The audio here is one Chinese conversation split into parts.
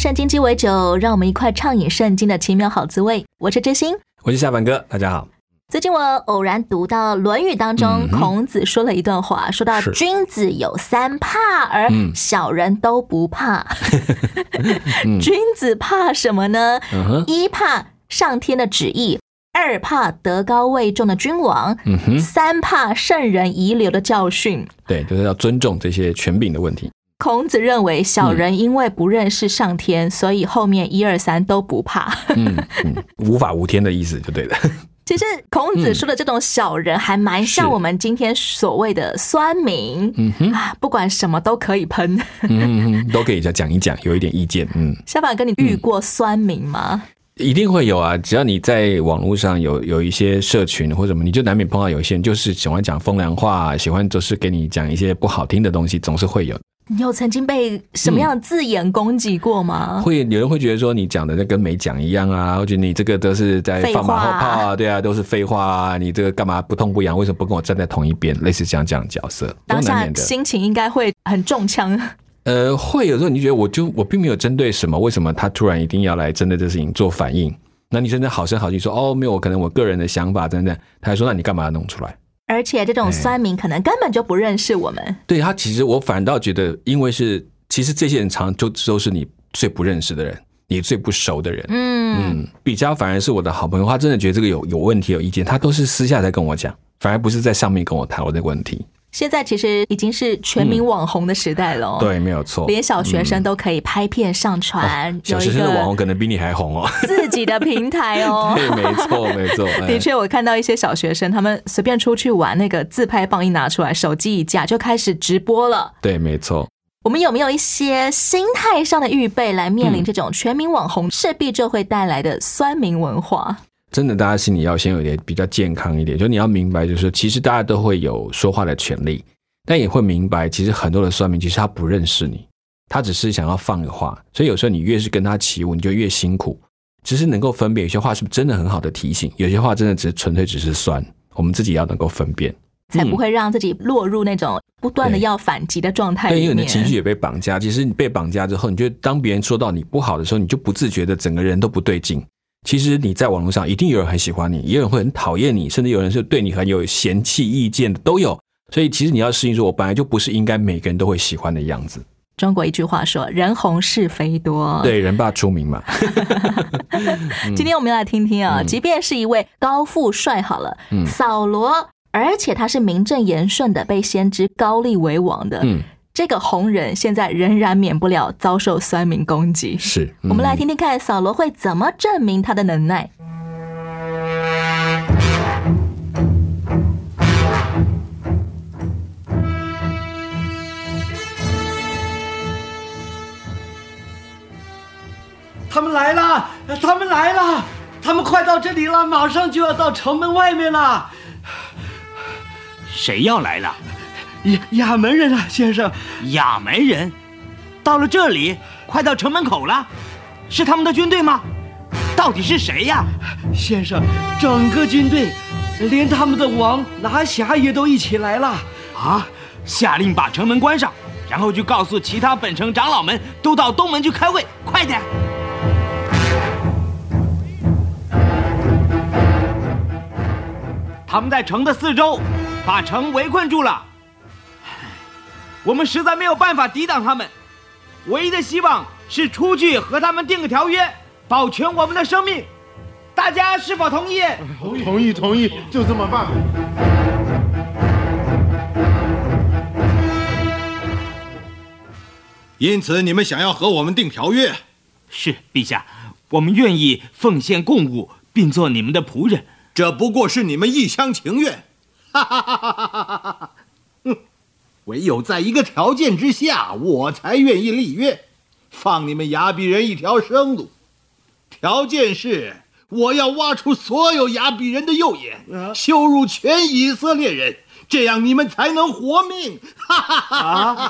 圣经鸡尾酒，让我们一块畅饮圣经的奇妙好滋味。我是知心。我是下凡哥，大家好。最近我偶然读到《论语》当中，孔子说了一段话，说到君子有三怕，而嗯小人都不怕。君子怕什么呢？嗯，一怕上天的旨意，二怕德高位重的君王，嗯，三怕圣人遗留的教训。对，就是要尊重这些权柄的问题。孔子认为小人因为不认识上天，所以后面一二三都不怕。嗯嗯，无法无天的意思就对了。其实孔子说的这种小人，还蛮像我们今天所谓的酸民。嗯哼，啊，不管什么都可以喷。嗯哼，都可以再讲一讲，有一点意见。嗯，小板哥，你遇过酸民吗？一定会有啊。只要你在网络上有有一些社群或者什么，你就难免碰到有一些人就是喜欢讲风凉话，喜欢就是给你讲一些不好听的东西，总是会有。你有曾经被什么样的字眼攻击过吗？会有人会觉得说你讲的那跟没讲一样啊，或者你这个都是在放马后炮啊，对啊，都是废话啊，你这个干嘛不痛不痒？为什么不跟我站在同一边？类似这样这样的角色，当下。心情应该会很中枪。呃，会有时候你觉得我就我并没有针对什么，为什么他突然一定要来针对这事情做反应？那你真的好声好气说哦，没有，可能我个人的想法等等，他还说那你干嘛要弄出来？而且这种酸民可能根本就不认识我们。对他，其实我反倒觉得，因为是其实这些人常就都是你最不认识的人，你最不熟的人。嗯，嗯，比较反而是我的好朋友，他真的觉得这个有有问题、有意见，他都是私下在跟我讲，反而不是在上面跟我谈我这个问题。现在其实已经是全民网红的时代了、哦。。对，没有错。连小学生都可以拍片上传，哦小学生的网红可能比你还红哦。自己的平台哦。对，没错，没错。哎的确，我看到一些小学生，他们随便出去玩，那个自拍棒一拿出来，手机一架就开始直播了。对，没错。我们有没有一些心态上的预备来面临这种全民网红势必就会带来的酸民文化？真的，大家心里要先有点比较健康一点，就你要明白，就是说其实大家都会有说话的权利，但也会明白，其实很多的算命其实他不认识你，他只是想要放个话，所以有时候你越是跟他起舞，你就越辛苦。只是能够分辨有些话是不是真的很好的提醒，有些话真的只是纯粹只是酸，我们自己要能够分辨。才不会让自己落入那种不断的要反击的状态对，因。为你的情绪也被绑架。其实你被绑架之后，你就当别人说到你不好的时候，你就不自觉的整个人都不对劲。其实你在网络上一定有人很喜欢你，也有人会很讨厌你，甚至有人是对你很有嫌弃意见的都有。所以其实你要适应，说我本来就不是应该每个人都会喜欢的样子。中国一句话说：“人红是非多。”对，人怕出名嘛。今天我们要来听听啊，嗯即便是一位高富帅，好了，嗯扫罗，而且他是名正言顺的被先知高丽为王的，嗯，这个红人现在仍然免不了遭受酸民攻击。是。我们来嗯听听看扫罗会怎么证明他的能耐。他们来了，他们来了，他们快到这里了，马上就要到城门外面了。谁要来了？亚亚门人啊，先生，亚门人，到了这里，快到城门口了，是他们的军队吗？到底是谁呀？先生，整个军队，连他们的王拿辖也都一起来了。啊！下令把城门关上，然后就告诉其他本城长老们都到东门去开会，快点！他们在城的四周把城围困住了，我们实在没有办法抵挡他们，唯一的希望是出去和他们定个条约，保全我们的生命。大家是否同意？同意同意，就这么办。因此，你们想要和我们订条约，是陛下，我们愿意奉献贡物，并做你们的仆人。这不过是你们一厢情愿。哈哈哈哈哈哈！哼，唯有在一个条件之下，我才愿意立约。放你们亚比人一条生路，条件是我要挖出所有亚比人的右眼，羞辱全以色列人，这样你们才能活命。哈哈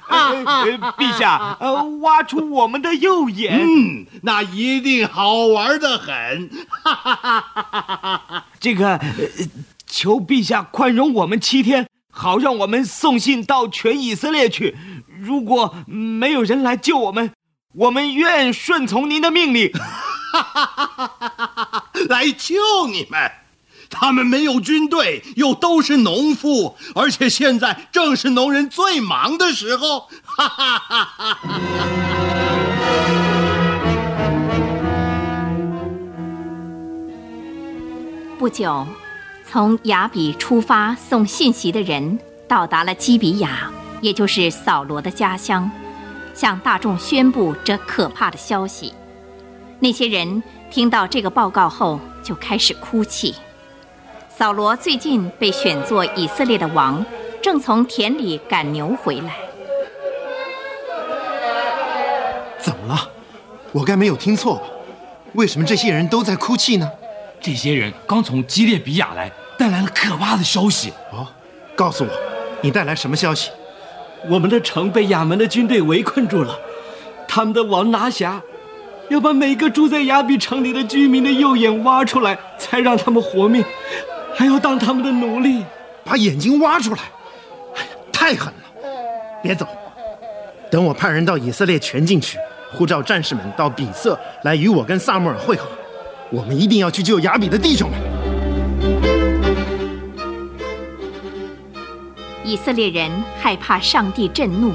哈陛下，呃，挖出我们的右眼，嗯，那一定好玩的很。哈哈哈哈哈！这个，呃求陛下宽容我们七天，好让我们送信到全以色列去。如果没有人来救我们，我们愿顺从您的命令。来救你们。他们没有军队，又都是农夫，而且现在正是农人最忙的时候。哈哈哈哈哈！不久，从雅比出发送信息的人到达了基比亚，也就是扫罗的家乡，向大众宣布这可怕的消息。那些人听到这个报告后，就开始哭泣。扫罗最近被选作以色列的王，正从田里赶牛回来。怎么了？我该没有听错吧？为什么这些人都在哭泣呢？这些人刚从基列比亚来，带来了可怕的消息。哦，告诉我，你带来什么消息？我们的城被亚门的军队围困住了，他们的王拿辖要把每个住在亚比城里的居民的右眼挖出来，才让他们活命，还要当他们的奴隶。把眼睛挖出来，哎呀，太狠了！别走，等我派人到以色列全境去，呼召战士们到比色来与我跟萨母尔会合。我们一定要去救雅比的弟兄们。以色列人害怕上帝震怒，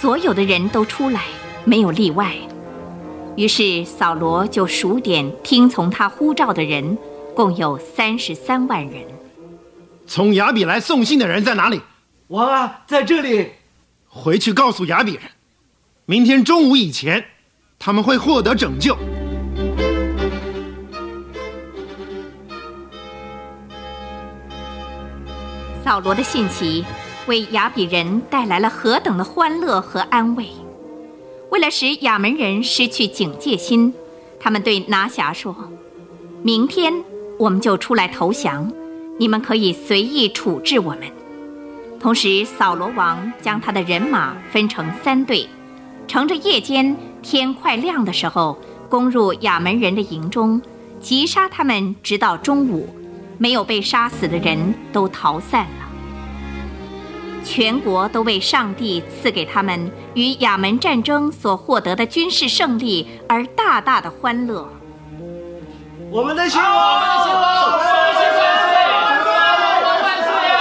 所有的人都出来，没有例外。于是扫罗就数点听从他呼召的人，共有三十三万人。从雅比来送信的人在哪里？王啊，在这里。回去告诉雅比人，明天中午以前，他们会获得拯救。扫罗的信息为雅比人带来了何等的欢乐和安慰！为了使亚门人失去警戒心，他们对拿辖说：“明天我们就出来投降，你们可以随意处置我们。”同时，扫罗王将他的人马分成三队，乘着夜间天快亮的时候，攻入亚门人的营中，击杀他们，直到中午。没有被杀死的人都逃散了。全国都为上帝赐给他们与亚门战争所获得的军事胜利而大大的欢乐。我们的希望，我们的希望，我们的希望，万岁啊！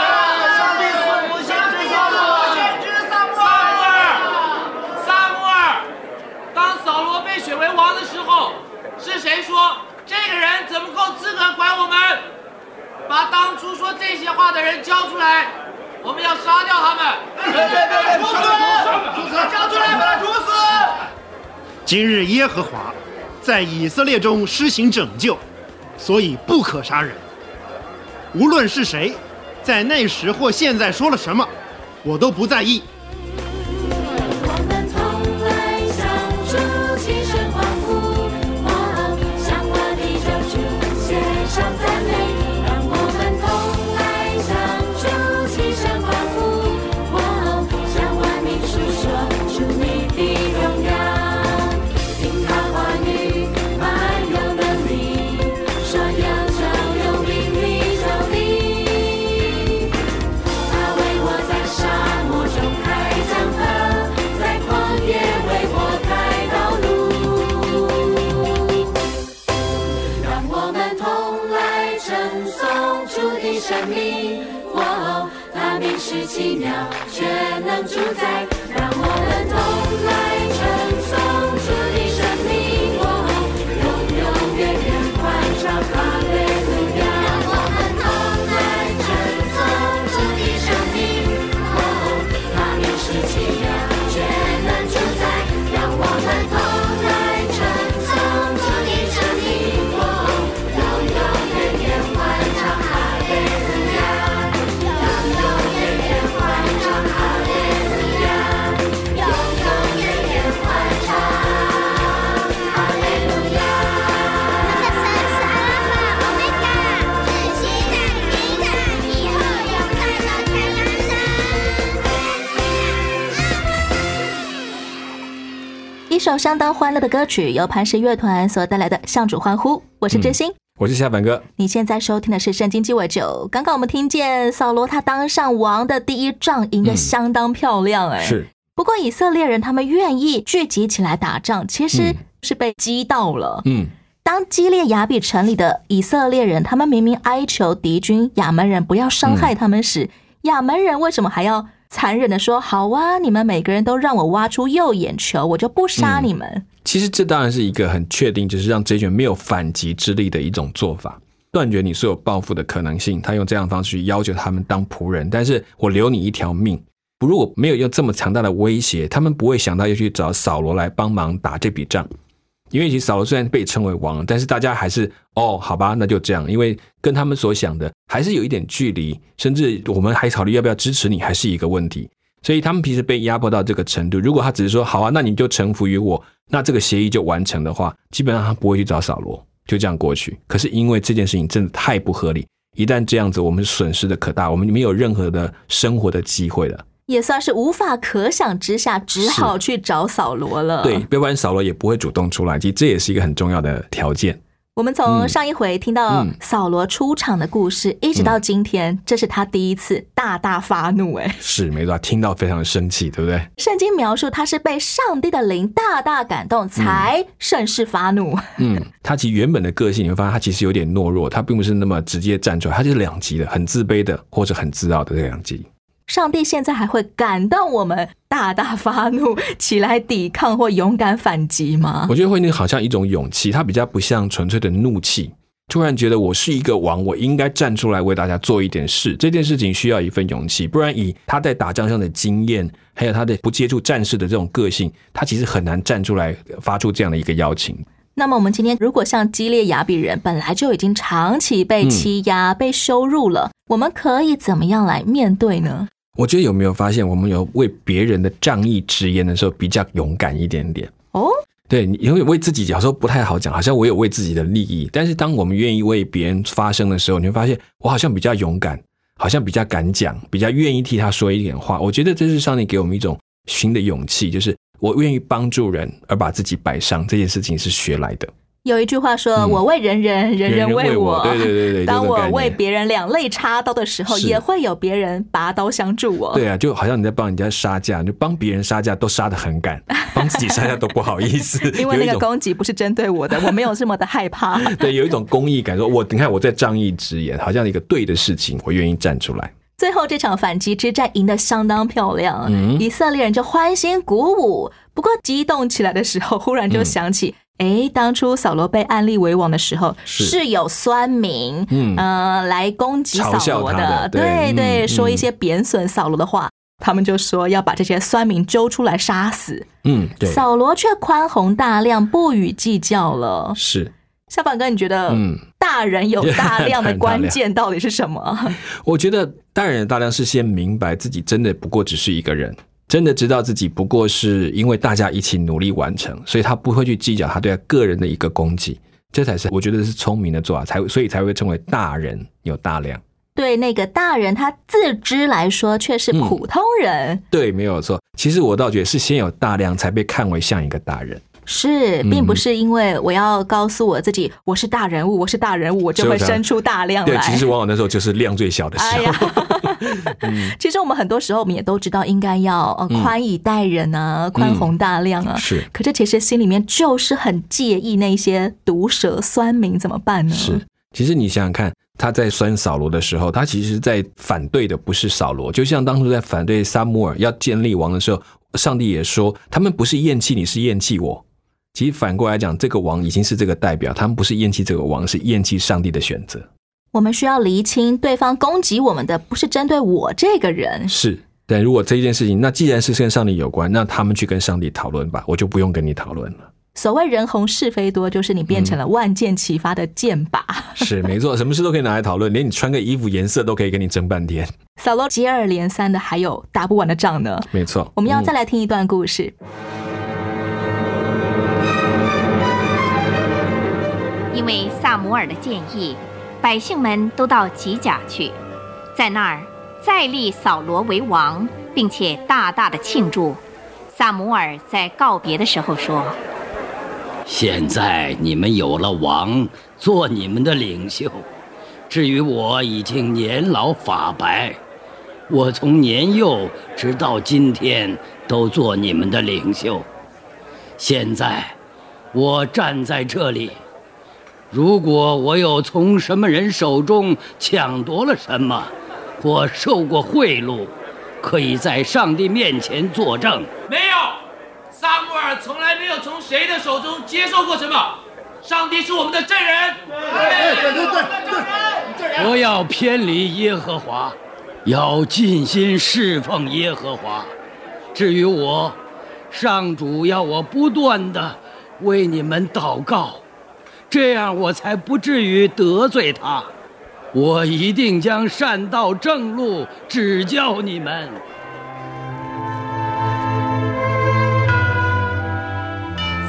上帝赐福先知撒母耳，先知撒母耳，撒母耳，当扫罗被选为王的时候，是谁说这个人怎么够资格管我们？把当初说这些话的人交出来，我们要杀掉他们！对对对，处死！处死！交出来，把他处死！今日耶和华在以色列中施行拯救，所以不可杀人。无论是谁，在那时或现在说了什么，我都不在意。颂主的生命，哦，他名是奇妙，却能主宰。让我们同来首相当欢乐的歌曲，由磐石乐团所带来的《向主欢呼》。我是真心，我是夏凡哥。你现在收听的是《圣经鸡尾酒》。刚刚我们听见扫罗他当上王的第一仗赢得相当漂亮，哎，是。不过以色列人他们愿意聚集起来打仗，其实是被激到了。嗯，当激烈雅比城里的以色列人，他们明明哀求敌军亚门人不要伤害他们时，亚门人为什么还要？残忍的说：“好啊，你们每个人都让我挖出右眼球，我就不杀你们。”其实这当然是一个很确定，就是让这群没有反击之力的一种做法，断绝你所有报复的可能性。他用这样的方式去要求他们当仆人，但是我留你一条命。如果没有用这么强大的威胁，他们不会想到要去找扫罗来帮忙打这笔账。因为其实扫罗虽然被称为王，但是大家还是哦，好吧，那就这样。因为跟他们所想的还是有一点距离，甚至我们还考虑要不要支持你，还是一个问题。所以他们平时被压迫到这个程度，如果他只是说好啊，那你就臣服于我，那这个协议就完成的话，基本上他不会去找扫罗，就这样过去。可是因为这件事情真的太不合理，一旦这样子，我们损失的可大，我们没有任何的生活的机会了。也算是无法可想之下，只好去找扫罗了。对，要不然扫罗也不会主动出来。其实这也是一个很重要的条件。我们从上一回听到扫罗出场的故事，一直到今天，这是他第一次大大发怒。哎，是没错，听到非常的生气，对不对？圣经描述他是被上帝的灵大大感动，才甚是发怒。嗯，他其实原本的个性，你会发现他其实有点懦弱，他并不是那么直接站出来，他就是两极的，很自卑的，或者很自傲的这两极。上帝现在还会感动我们大大发怒起来抵抗或勇敢反击吗？我觉得会那好像一种勇气，它比较不像纯粹的怒气。突然觉得我是一个王，我应该站出来为大家做一点事。这件事情需要一份勇气，不然以他在打仗上的经验，还有他的不接触战士的这种个性，他其实很难站出来发出这样的一个邀请。那么我们今天如果像激烈雅比人本来就已经长期被欺压、被羞辱了，我们可以怎么样来面对呢？我觉得有没有发现，我们有为别人的仗义直言的时候比较勇敢一点点哦。对，因为为自己有时候不太好讲，好像我有为自己的利益。但是当我们愿意为别人发声的时候，你会发现我好像比较勇敢，好像比较敢讲，比较愿意替他说一点话。我觉得这是上帝给我们一种新的勇气，就是我愿意帮助人而把自己摆上这件事情是学来的。有一句话说：“我为人人，人人为我。”对对对对。当我为别人两肋插刀的时候，也会有别人拔刀相助我。对啊，就好像你在帮人家杀价，就帮别人杀价都杀的很赶，帮自己杀价都不好意思。因为那个攻击不是针对我的，我没有这么的害怕。对，有一种公益感，说我你看我在仗义直言，好像一个对的事情，我愿意站出来。最后这场反击之战赢得相当漂亮，以色列人就欢欣鼓舞。不过激动起来的时候，忽然就想起。哎，当初扫罗被安立为王的时候，是有酸民，嗯，呃来攻击扫罗的，对对，说一些贬损扫罗的话，他们就说要把这些酸民揪出来杀死。嗯，对，扫罗却宽宏大量，不予计较了。是，小凡哥，你觉得，嗯，大人有大量的关键到底是什么？我觉得大人的大量是先明白自己真的不过只是一个人。真的知道自己不过是因为大家一起努力完成，所以他不会去计较他对他个人的一个功绩，这才是我觉得是聪明的做法，才所以才会称为大人有大量。对那个大人，他自知来说却是普通人。对，没有错。其实我倒觉得是先有大量，才被看为像一个大人。是，并不是因为我要告诉我自己我是大人物，我是大人物，我就会生出大量来。对，其实往往那时候就是量最小的时候。其实我们很多时候，我们也都知道应该要呃宽以待人啊，宽宏大量啊。是，可是其实心里面就是很介意那些毒舌酸民，怎么办呢？是，其实你想想看，他在酸扫罗的时候，他其实在反对的不是扫罗，就像当初在反对撒母耳要建立王的时候，上帝也说他们不是厌弃你，是厌弃我。其实反过来讲，这个王已经是这个代表，他们不是厌弃这个王，是厌弃上帝的选择。我们需要厘清，对方攻击我们的不是针对我这个人。是，但如果这件事情，那既然是跟上帝有关，那他们去跟上帝讨论吧，我就不用跟你讨论了。所谓人红是非多，就是你变成了万箭齐发的箭靶。是，没错，什么事都可以拿来讨论，连你穿个衣服颜色都可以跟你争半天。扫罗接二连三的，还有打不完的仗呢。没错，我们要再来听一段故事。因为萨摩尔的建议，百姓们都到吉甲去，在那儿再立扫罗为王，并且大大的庆祝，萨姆尔在告别的时候说：“现在你们有了王做你们的领袖，至于我已经年老发白，我从年幼直到今天都做你们的领袖。现在我站在这里，如果我有从什么人手中抢夺了什么，或受过贿赂。”可以在上帝面前作证。没有，萨穆尔从来没有从谁的手中接受过什么。上帝是我们的证人。对对对对，不要偏离耶和华，要尽心侍奉耶和华。至于我，上主要我不断的为你们祷告，这样我才不至于得罪他。我一定将善道正路指教你们。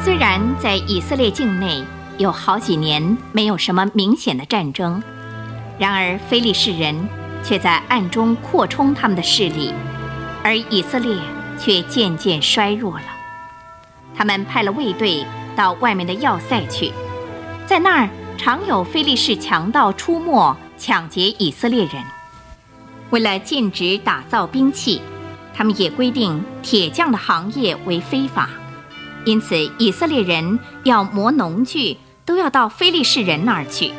虽然在以色列境内有好几年没有什么明显的战争，然而非利士人却在暗中扩充他们的势力，而以色列却渐渐衰弱了。他们派了卫队到外面的要塞去，在那儿常有非利士强盗出没。抢劫以色列人，为了禁止打造兵器，他们也规定铁匠的行业为非法。因此，以色列人要磨农具，都要到非利士人那儿去。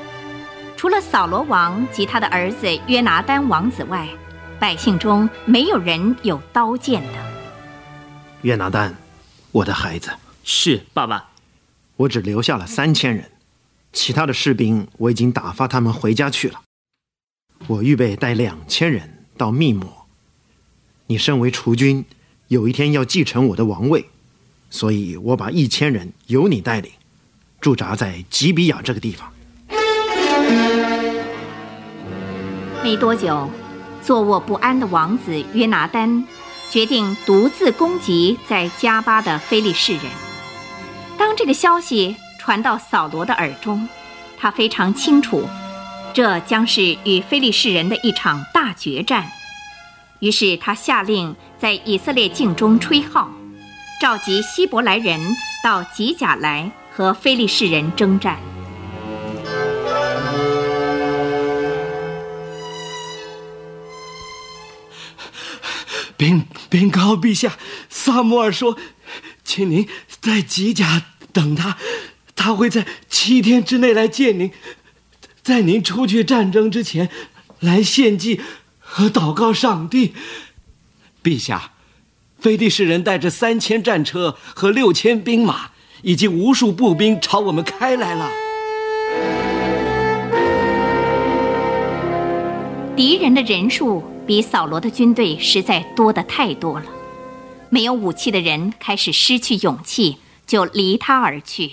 除了扫罗王及他的儿子约拿丹王子外，百姓中没有人有刀剑的。约拿丹，我的孩子，是爸爸。我只留下了三千人，其他的士兵我已经打发他们回家去了。我预备带两千人到密抹。你身为储君，有一天要继承我的王位，所以我把一千人由你带领，驻扎在吉比亚这个地方。没多久，坐卧不安的王子约拿丹决定独自攻击在加巴的非利士人。当这个消息传到扫罗的耳中，他非常清楚。这将是与非利士人的一场大决战。于是他下令在以色列境中吹号，召集希伯来人到吉甲来和非利士人征战。禀禀告陛下，萨摩尔说，请您在吉甲等他，他会在七天之内来见您。在您出去战争之前，来献祭和祷告上帝。陛下，菲利士人带着三千战车和六千兵马，以及无数步兵朝我们开来了。敌人的人数比扫罗的军队实在多得太多了，没有武器的人开始失去勇气，就离他而去，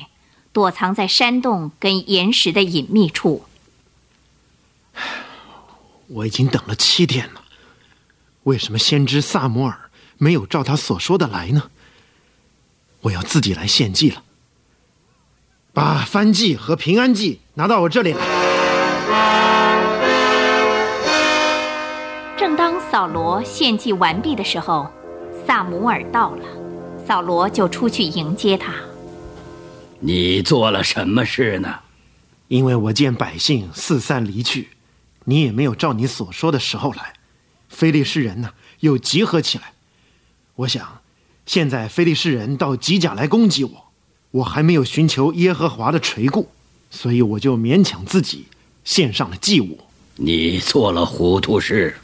躲藏在山洞跟岩石的隐秘处。我已经等了七天了，为什么先知萨摩尔没有照他所说的来呢？我要自己来献祭了。把燔祭和平安祭拿到我这里来。正当扫罗献祭完毕的时候，萨姆尔到了，扫罗就出去迎接他。你做了什么事呢？因为我见百姓四散离去。你也没有照你所说的时候来，非利士人呢又集合起来。我想，现在非利士人到吉甲来攻击我，我还没有寻求耶和华的垂顾，所以我就勉强自己献上了祭物。你做了糊涂事，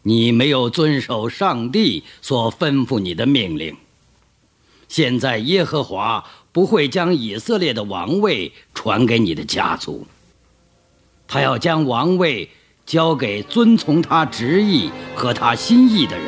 你没有遵守上帝所吩咐你的命令。现在耶和华不会将以色列的王位传给你的家族。他要将王位交给遵从他旨意和他心意的人。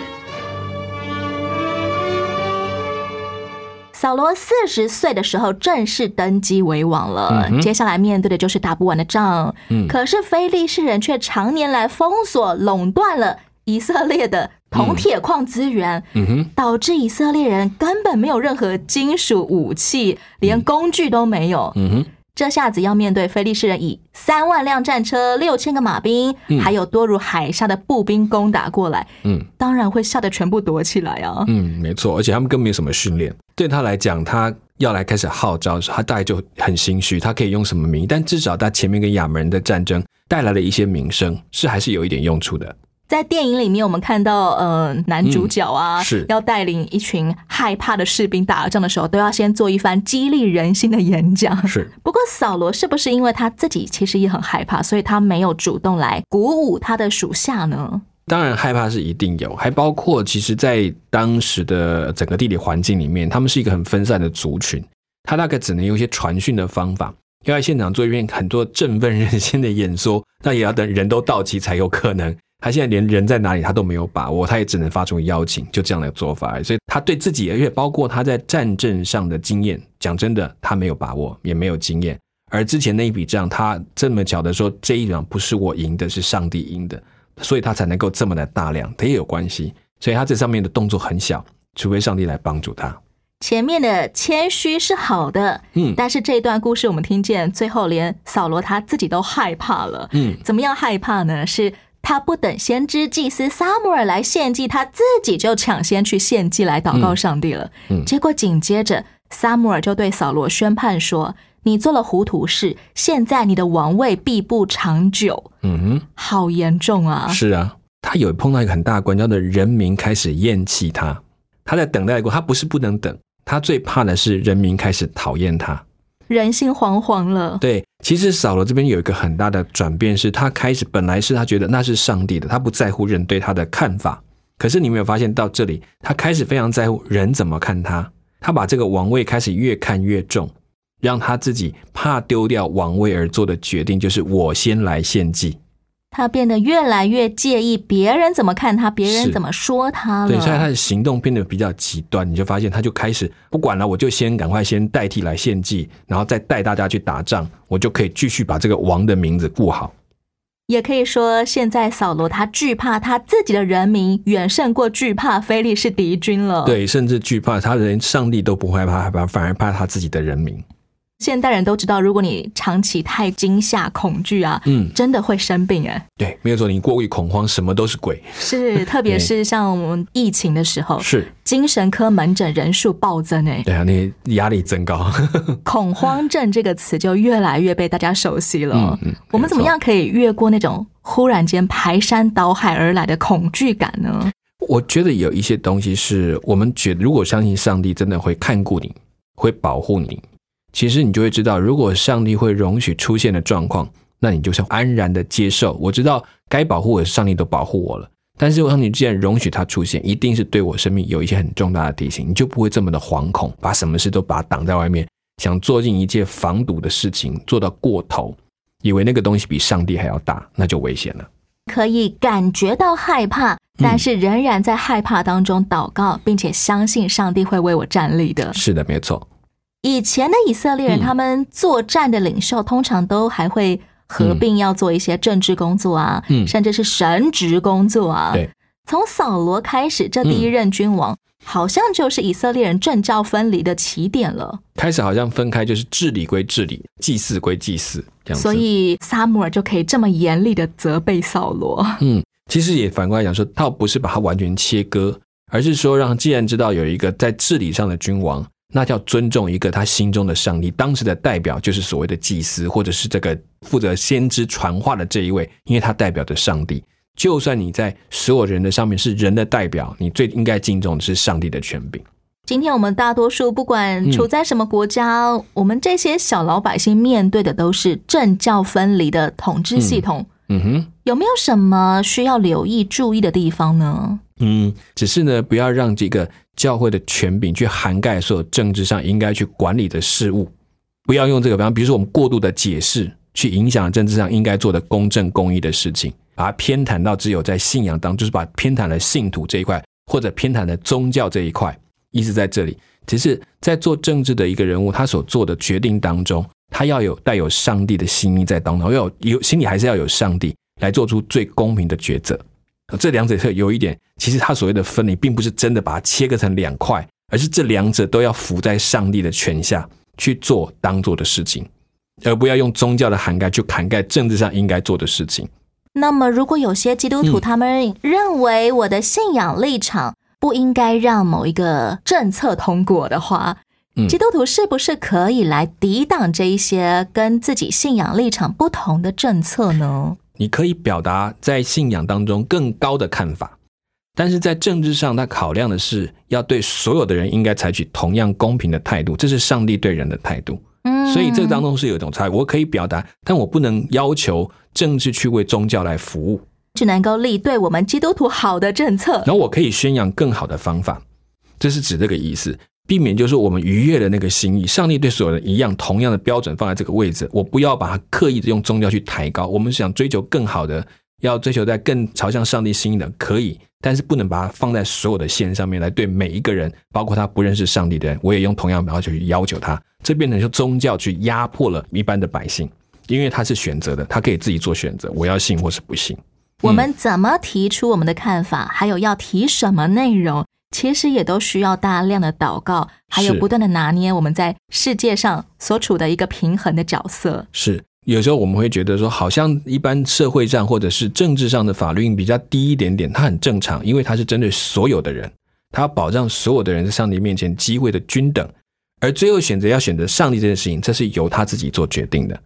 扫罗四十岁的时候正式登基为王了，接下来面对的就是打不完的仗。可是非利士人却常年来封锁垄断了以色列的铜铁矿资源，嗯导致以色列人根本没有任何金属武器，连工具都没有。嗯哼这下子要面对非利士人以三万辆战车、六千个马兵，还有多如海沙的步兵攻打过来，嗯，当然会吓得全部躲起来啊。嗯，没错，而且他们根本没有什么训练，对他来讲，他要来开始号召的时候，他大概就很心虚，他可以用什么名？但至少他前面跟亚门人的战争带来了一些名声，是还是有一点用处的。在电影里面，我们看到，呃，男主角啊，是要带领一群害怕的士兵打仗的时候，都要先做一番激励人心的演讲。是，不过扫罗是不是因为他自己其实也很害怕，所以他没有主动来鼓舞他的属下呢？当然，害怕是一定有，还包括其实，在当时的整个地理环境里面，他们是一个很分散的族群，他大概只能用一些传讯的方法，要在现场做一遍很多振奋人心的演说，那也要等人都到齐才有可能。他现在连人在哪里他都没有把握，他也只能发出邀请，就这样的做法。所以他对自己，而且包括他在战争上的经验，讲真的，他没有把握，也没有经验。而之前那一笔账，他这么巧的说，这一场不是我赢的，是上帝赢的，所以他才能够这么的大量，他也有关系。所以他这上面的动作很小，除非上帝来帮助他。前面的谦虚是好的，嗯，但是这段故事我们听见最后，连扫罗他自己都害怕了，嗯，怎么样害怕呢？是。他不等先知祭司撒母耳来献祭，他自己就抢先去献祭来祷告上帝了。嗯，结果紧接着撒母耳就对扫罗宣判说：“你做了糊涂事，现在你的王位必不长久。”嗯哼，好严重啊！是啊，他有碰到一个很大的关，叫做人民开始厌弃他。他在等待过，他不是不能等，他最怕的是人民开始讨厌他。人心惶惶了。对，其实扫罗这边有一个很大的转变，是他开始本来是他觉得那是上帝的，他不在乎人对他的看法。可是你没有发现到这里，他开始非常在乎人怎么看他，他把这个王位开始越看越重，让他自己怕丢掉王位而做的决定，就是我先来献祭。他变得越来越介意别人怎么看他，别人怎么说他了。对，所以他的行动变得比较极端。你就发现，他就开始不管了，我就先赶快先代替来献祭，然后再带大家去打仗，我就可以继续把这个王的名字顾好。也可以说，现在扫罗他惧怕他自己的人民，远胜过惧怕非利士敌军了。对，甚至惧怕他连上帝都不害怕，害怕反而怕他自己的人民。现代人都知道，如果你长期太惊吓、恐惧啊，嗯，真的会生病哎。对，没有错，你过于恐慌，什么都是鬼。是，特别是像我们疫情的时候，是精神科门诊人数暴增哎。对啊，那压力增高，恐慌症这个词就越来越被大家熟悉了。嗯嗯，我们怎么样可以越过那种忽然间排山倒海而来的恐惧感呢？我觉得有一些东西是我们觉得，如果相信上帝真的会看顾你，会保护你。其实你就会知道，如果上帝会容许出现的状况，那你就是安然的接受。我知道该保护我的上帝都保护我了，但是我上帝既然容许它出现，一定是对我生命有一些很重大的提醒，你就不会这么的惶恐，把什么事都把它挡在外面，想做尽一切防堵的事情做到过头，以为那个东西比上帝还要大，那就危险了。可以感觉到害怕，但是仍然在害怕当中祷告，并且相信上帝会为我站立的。是的，没错。以前的以色列人，他们作战的领袖通常都还会合并要做一些政治工作啊，甚至是神职工作啊。对，从扫罗开始，这第一任君王好像就是以色列人政教分离的起点了。开始好像分开，就是治理归治理，祭祀归祭祀这样子。所以撒母耳就可以这么严厉的责备扫罗。嗯，其实也反过来讲说，倒不是把它完全切割，而是说让既然知道有一个在治理上的君王。那叫尊重一个他心中的上帝，当时的代表就是所谓的祭司，或者是这个负责先知传话的这一位，因为他代表着上帝。就算你在所有人的上面是人的代表，你最应该敬重的是上帝的权柄。今天我们大多数不管处在什么国家，我们这些小老百姓面对的都是政教分离的统治系统。嗯哼，有没有什么需要留意注意的地方呢？嗯，只是呢，不要让这个。教会的权柄去涵盖所有政治上应该去管理的事物，不要用这个，比方比如说我们过度的解释去影响政治上应该做的公正公义的事情，把它偏袒到只有在信仰当中，就是把偏袒了信徒这一块，或者偏袒了宗教这一块，意思在这里。其实，在做政治的一个人物，他所做的决定当中，他要有带有上帝的心意在当中，要有有心里还是要有上帝来做出最公平的抉择。这两者是有一点，其实他所谓的分离，并不是真的把它切割成两块，而是这两者都要服在上帝的权下去做当做的事情。而不要用宗教的涵盖去涵盖政治上应该做的事情。那么，如果有些基督徒他们认为我的信仰立场不应该让某一个政策通过的话，基督徒是不是可以来抵挡这一些跟自己信仰立场不同的政策呢？你可以表达在信仰当中更高的看法，但是在政治上，他考量的是要对所有的人应该采取同样公平的态度，这是上帝对人的态度。嗯，所以这当中是有一种差异。我可以表达，但我不能要求。政治去为宗教来服务，只能够立对我们基督徒好的政策。然后我可以宣扬更好的方法，这是指这个意思，避免就是我们逾越了那个心意。上帝对所有人一样，同样的标准放在这个位置，我不要把它刻意的用宗教去抬高。我们想追求更好的，要追求在更朝向上帝心意的，可以，但是不能把它放在所有的线上面来对每一个人，包括他不认识上帝的人，我也用同样要求去要求他，这变成就宗教去压迫了一般的百姓。因为他是选择的，他可以自己做选择，我要信或是不信。我们怎么提出我们的看法，还有要提什么内容，其实也都需要大量的祷告，还有不断的拿捏我们在世界上所处的一个平衡的角色。是有时候我们会觉得说，好像一般社会上或者是政治上的法律比较低一点点，它很正常，因为它是针对所有的人，它要保障所有的人在上帝面前机会的均等。而最后选择要选择上帝这件事情，这是由他自己做决定的。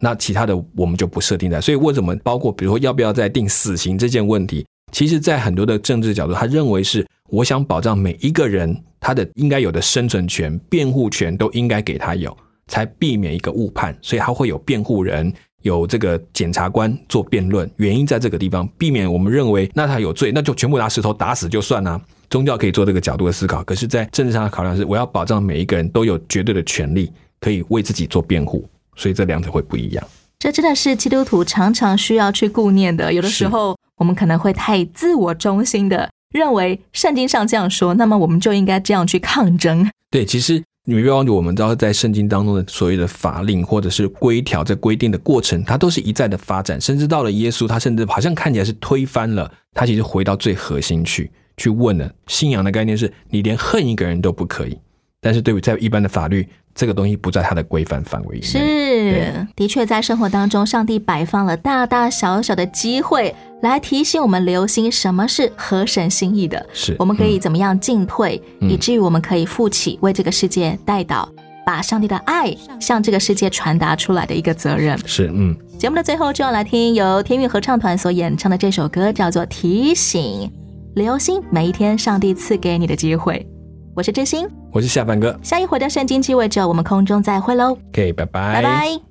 那其他的我们就不设定在，所以为什么包括比如说要不要再定死刑这件问题，其实，在很多的政治角度，他认为是我想保障每一个人他的应该有的生存权、辩护权都应该给他有，才避免一个误判，所以他会有辩护人，有这个检察官做辩论，原因在这个地方，避免我们认为那他有罪，那就全部拿石头打死就算了。宗教可以做这个角度的思考，可是，在政治上的考量是，我要保障每一个人都有绝对的权利，可以为自己做辩护。所以这两者会不一样，这真的是基督徒常常需要去顾念的。有的时候，我们可能会太自我中心的认为圣经上这样说，那么我们就应该这样去抗争。对，其实你不要忘记，我们知道在圣经当中的所谓的法令或者是规条，在规定的过程，它都是一再的发展，甚至到了耶稣，他甚至好像看起来是推翻了，他其实回到最核心去去问了。信仰的概念是你连恨一个人都不可以，但是对于在一般的法律。这个东西不在它的规范范围内。是，的确，在生活当中，上帝摆放了大大小小的机会，来提醒我们留心什么是合神心意的。是，我们可以怎么样进退，以至于我们可以负起为这个世界带导，把上帝的爱向这个世界传达出来的一个责任。是，嗯。节目的最后，就要来听由天韵合唱团所演唱的这首歌，叫做《提醒》，留心每一天上帝赐给你的机会。我是真心，我是下半哥。下一回的圣经机会者，我们空中再会喽。OK，拜拜，拜拜。